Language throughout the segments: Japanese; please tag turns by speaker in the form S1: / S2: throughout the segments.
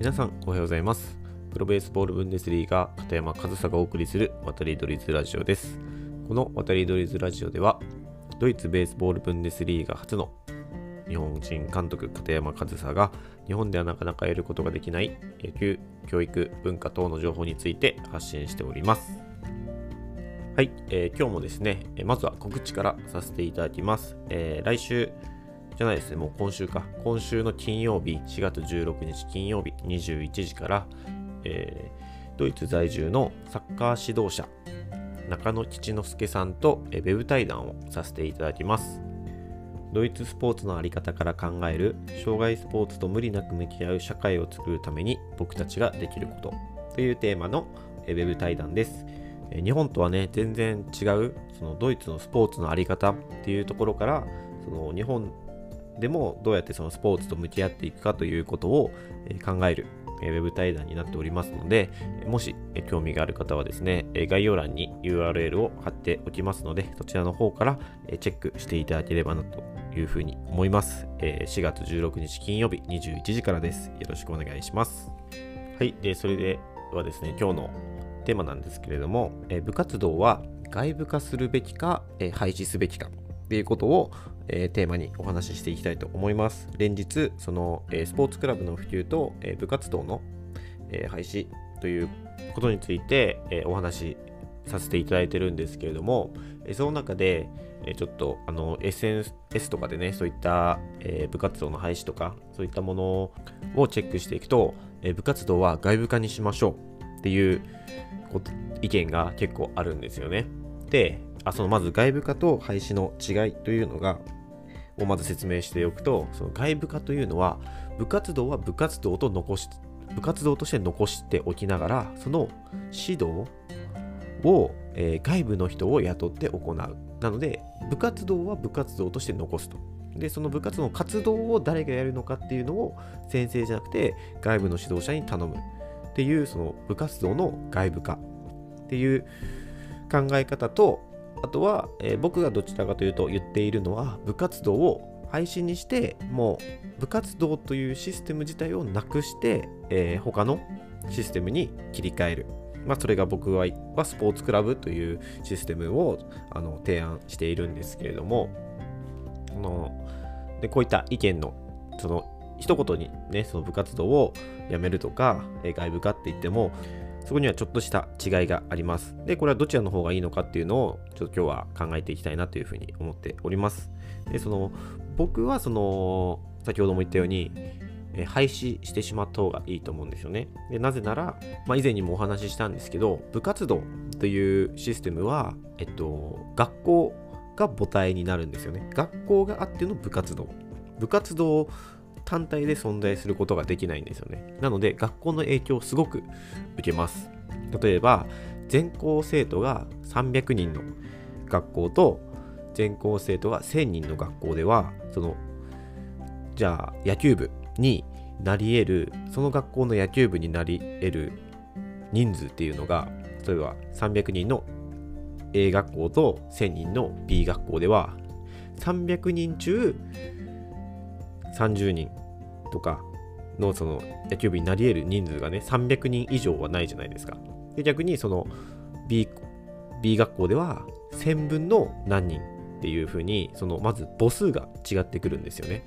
S1: 皆さんおはようございます。プロベースボールブンデスリーガ片山和沙がお送りする渡りドリズラジオです。この渡りドリズラジオではドイツベースボールブンデスリーガ初の日本人監督片山和沙が日本ではなかなか得ることができない野球、教育、文化等の情報について発信しております。はい、えー、今日もですね、まずは告知からさせていただきます。えー、来週じゃないですね、もう今週か。今週の金曜日、4月16日金曜日21時から、えー、ドイツ在住のサッカー指導者、中野吉之助さんと、ウェブ対談をさせていただきます。ドイツスポーツの在り方から考える障害スポーツと無理なく向き合う社会を作るために僕たちができることというテーマのウェブ対談です。日本とはね、全然違うそのドイツのスポーツの在り方っていうところからその日本でもどうやってそのスポーツと向き合っていくかということを考えるウェブ対談になっておりますので、もし興味がある方はですね、概要欄に URL を貼っておきますので、そちらの方からチェックしていただければなというふうに思います。4月16日金曜日21時からです。よろしくお願いします。はい、でそれではですね、今日のテーマなんですけれども、部活動は外部化するべきか、廃止すべきかっていうことを、えー、テーマにお話ししていきたいと思います。連日、その、えー、スポーツクラブの普及と、えー、部活動の、え廃止ということについて、えお話しさせていただいてるんですけれども、えその中で、えちょっとあの SNS とかでね、そういった、え部活動の廃止とか、そういったものをチェックしていくと、え部活動は外部化にしましょうっていう意見が結構あるんですよね。で、あそのまず外部化と廃止の違いというのがをまず説明しておくとその外部化というのは部活動は部活動と残し部活動として残しておきながらその指導を、えー、外部の人を雇って行う。なので部活動は部活動として残すと。でその部活の活動を誰がやるのかっていうのを先生じゃなくて外部の指導者に頼む。っていうその部活動の外部化っていう考え方とあとは、えー、僕がどちらかというと言っているのは部活動を配信にしてもう部活動というシステム自体をなくして、えー、他のシステムに切り替える。まあ、それが僕はスポーツクラブというシステムをあの提案しているんですけれども、あのでこういった意見のその一言にね、その部活動をやめるとか、えー、外部化って言っても、そこにはちょっとした違いがあります。で、これはどちらの方がいいのかっていうのを、ちょっと今日は考えていきたいなというふうに思っております。で、その、僕はその、先ほども言ったように、え廃止してしまった方がいいと思うんですよね。でなぜなら、まあ、以前にもお話ししたんですけど、部活動というシステムは、えっと、学校が母体になるんですよね。学校があっての部活動。部活動単体で存在することができないんですよね。なので、学校の影響をすごく受けます。例えば、全校生徒が300人の学校と、全校生徒が1000人の学校では、その、じゃあ、野球部になり得る、その学校の野球部になり得る人数っていうのが、例えば300人の A 学校と1000人の B 学校では、300人中30人とかのその野球部になり得る人数がね、300人以上はないじゃないですか。で逆にその B, B 学校では1000分の何人っていう風に、そのまず母数が違ってくるんですよね。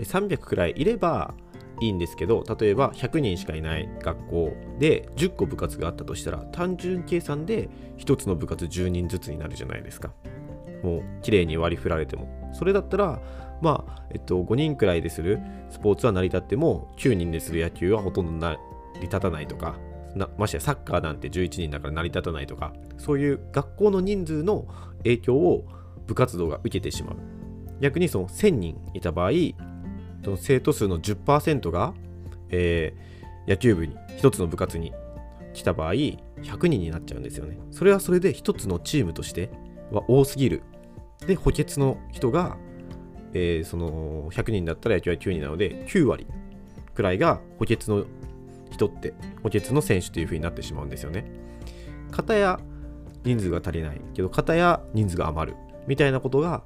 S1: 300くらいいればいいんですけど、例えば100人しかいない学校で10個部活があったとしたら、単純計算で1つの部活10人ずつになるじゃないですか。もう綺麗に割り振られても。それだったら、まあ、えっと、5人くらいでするスポーツは成り立っても、9人でする野球はほとんど成り立たないとか、ましてやサッカーなんて11人だから成り立たないとか、そういう学校の人数の影響を部活動が受けてしまう。逆にその1000人いた場合、その生徒数の10%が、えー、野球部に、1つの部活に来た場合、100人になっちゃうんですよね。それはそれで1つのチームとしては多すぎる。で、補欠の人がえー、その100人だったら野球は9人なので9割くらいが補欠の人って補欠の選手という風になってしまうんですよね。片や人数が足りないけど片や人数が余るみたいなことが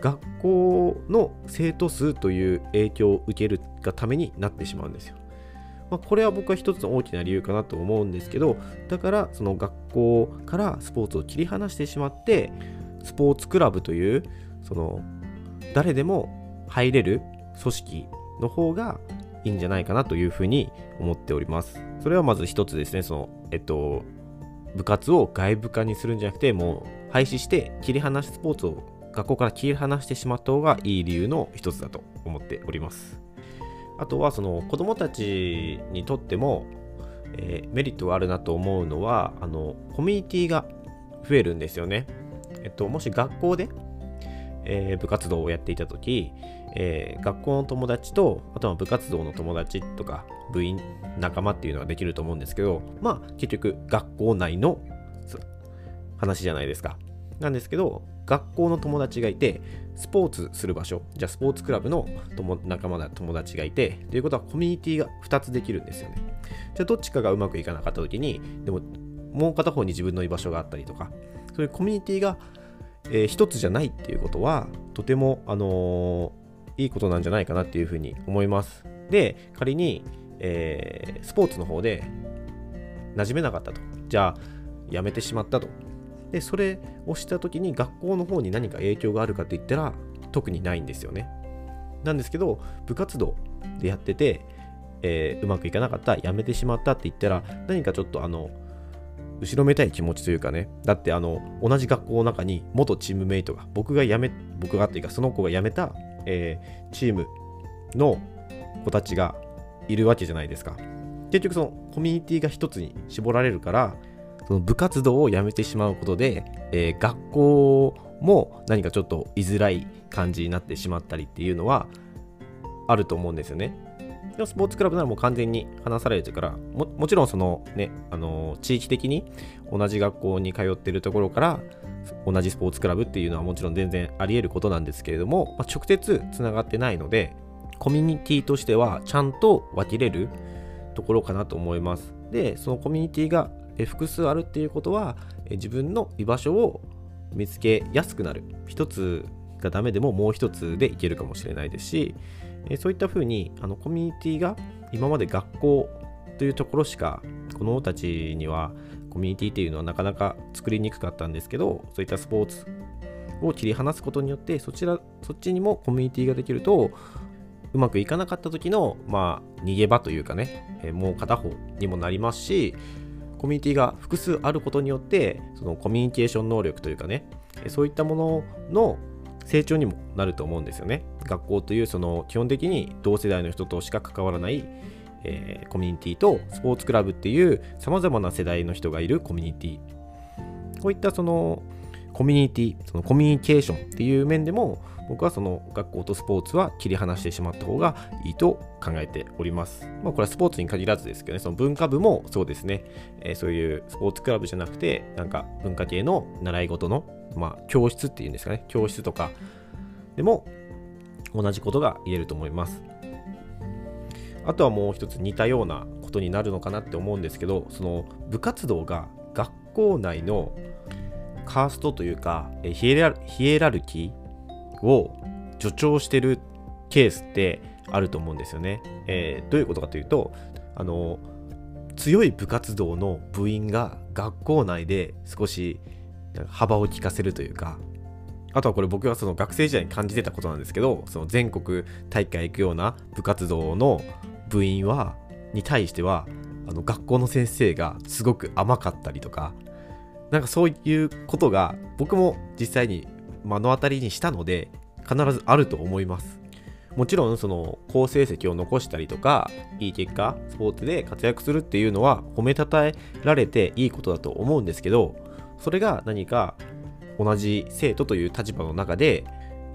S1: 学校の生徒数という影響を受けるがためになってしまうんですよ。まあ、これは僕は一つの大きな理由かなと思うんですけどだからその学校からスポーツを切り離してしまってスポーツクラブというその誰でも入れる組織の方がいいんじゃないかなというふうに思っております。それはまず一つですね、その、えっと、部活を外部化にするんじゃなくて、もう廃止して切り離しスポーツを学校から切り離してしまった方がいい理由の一つだと思っております。あとはその子供たちにとっても、えー、メリットがあるなと思うのはあのコミュニティが増えるんですよね。えっと、もし学校で、えー、部活動をやっていた時、えー、学校の友達とあとは部活動の友達とか部員仲間っていうのができると思うんですけどまあ結局学校内の話じゃないですか。なんですけど学校の友達がいて、スポーツする場所、じゃあスポーツクラブの仲間だ友達がいて、ということはコミュニティが2つできるんですよね。じゃあどっちかがうまくいかなかった時に、でももう片方に自分の居場所があったりとか、そういうコミュニティが、えー、1つじゃないっていうことは、とても、あのー、いいことなんじゃないかなっていうふうに思います。で、仮に、えー、スポーツの方で馴染めなかったと。じゃあ、やめてしまったと。で、それをした時に学校の方に何か影響があるかって言ったら特にないんですよね。なんですけど、部活動でやってて、えー、うまくいかなかった、やめてしまったって言ったら、何かちょっとあの、後ろめたい気持ちというかね、だってあの、同じ学校の中に元チームメイトが、僕が辞め、僕がっていうか、その子が辞めた、えー、チームの子たちがいるわけじゃないですか。結局そのコミュニティが一つに絞られるから、その部活動をやめてしまうことで、えー、学校も何かちょっと居づらい感じになってしまったりっていうのはあると思うんですよね。でもスポーツクラブならもう完全に話されてからももちろんそのね、あの、地域的に同じ学校に通ってるところから同じスポーツクラブっていうのはもちろん全然あり得ることなんですけれども、まあ、直接つながってないのでコミュニティとしてはちゃんと分けれるところかなと思います。で、そのコミュニティが複数あるっていうことは自分の居場所を見つけやすくなる一つがダメでももう一つでいけるかもしれないですしそういったふうにあのコミュニティが今まで学校というところしか子どもたちにはコミュニティっていうのはなかなか作りにくかったんですけどそういったスポーツを切り離すことによってそちらそっちにもコミュニティができるとうまくいかなかった時のまあ逃げ場というかねえもう片方にもなりますしコミュニティが複数あることによってそのコミュニケーション能力というかねそういったものの成長にもなると思うんですよね。学校というその基本的に同世代の人としか関わらない、えー、コミュニティとスポーツクラブっていうさまざまな世代の人がいるコミュニティ。こういったそのコミュニティそのコミュニケーションっていう面でも僕はその学校とスポーツは切り離してしまった方がいいと考えております。まあ、これはスポーツに限らずですけどね、その文化部もそうですね、えー、そういうスポーツクラブじゃなくて、なんか文化系の習い事の、まあ、教室っていうんですかね、教室とかでも同じことが言えると思います。あとはもう一つ似たようなことになるのかなって思うんですけど、その部活動が学校内のカーストというか、ヒエラヒエラルキーを助長してるケースってあると思うんですよね。えー、どういうことかというとあの強い部活動の部員が学校内で少し幅を利かせるというかあとはこれ僕はその学生時代に感じてたことなんですけどその全国大会行くような部活動の部員はに対してはあの学校の先生がすごく甘かったりとかなんかそういうことが僕も実際に目の当たりにしたので必ずあると思います。もちろんその好成績を残したりとかいい結果スポーツで活躍するっていうのは褒めたたえられていいことだと思うんですけどそれが何か同じ生徒という立場の中で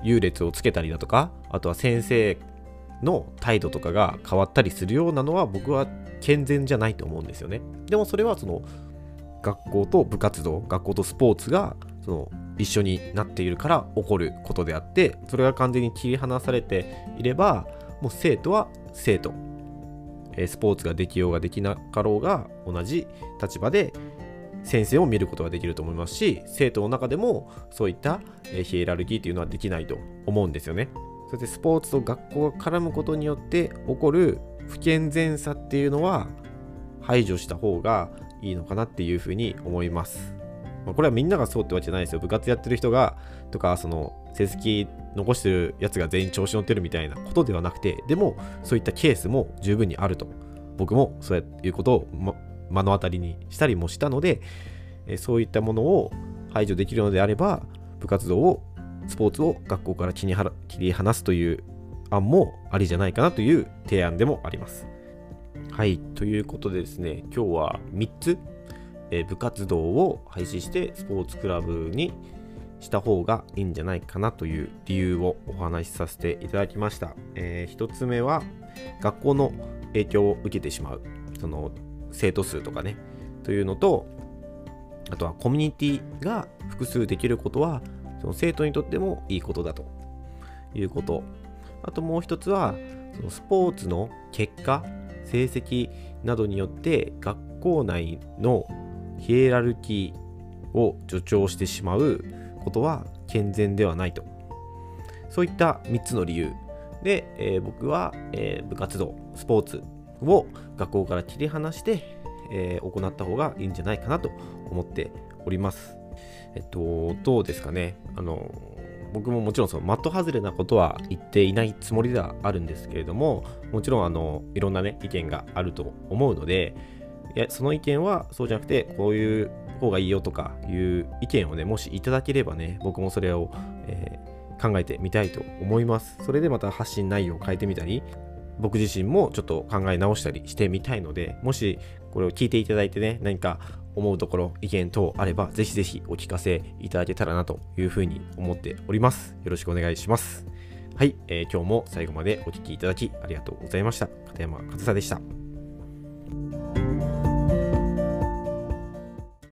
S1: 優劣をつけたりだとかあとは先生の態度とかが変わったりするようなのは僕は健全じゃないと思うんですよね。でもそれはその学校と部活動学校とスポーツがその一緒になっているから起こることであってそれが完全に切り離されていればもう生徒は生徒。スポーツができようができなかろうが同じ立場で先生を見ることができると思いますし生徒の中でもそういったヒエラルキーというのはできないと思うんですよね。そしてスポーツと学校が絡むことによって起こる不健全さっていうのは排除した方がいいのかなっていうふうに思います。まあ、これはみんながそうってわけじゃないですよ。部活やってる人がとか、その成績残してるやつが全員調子乗ってるみたいなことではなくて、でもそういったケースも十分にあると。僕もそういうことを、目の当たりにしたりもしたので、えそういったものを排除できるのであれば、部活動を、スポーツを学校から切り離すという案もありじゃないかなという提案でもあります。はい、ということでですね、今日は3つ、えー、部活動を廃止してスポーツクラブにした方がいいんじゃないかなという理由をお話しさせていただきました。えー、1つ目は学校の影響を受けてしまう、その生徒数とかね、というのと、あとはコミュニティが複数できることは、その生徒にとってもいいことだということ。あともう一つは、そのスポーツの結果、成績などによって学校内のヒエラルキーを助長してしまうことは健全ではないと。そういった3つの理由で、えー、僕は、えー、部活動、スポーツを学校から切り離して、えー、行った方がいいんじゃないかなと思っております。えっと、どうですかね。あの、僕ももちろんその的外れなことは言っていないつもりではあるんですけれども、もちろんあの、いろんなね、意見があると思うので、いやその意見はそうじゃなくて、こういう方がいいよとかいう意見をね、もしいただければね、僕もそれを、えー、考えてみたいと思います。それでまた発信内容を変えてみたり、僕自身もちょっと考え直したりしてみたいので、もしこれを聞いていただいてね、何か思うところ、意見等あれば、ぜひぜひお聞かせいただけたらなというふうに思っております。よろしくお願いします。はい、えー、今日も最後までお聴きいただきありがとうございました。片山和沙でした。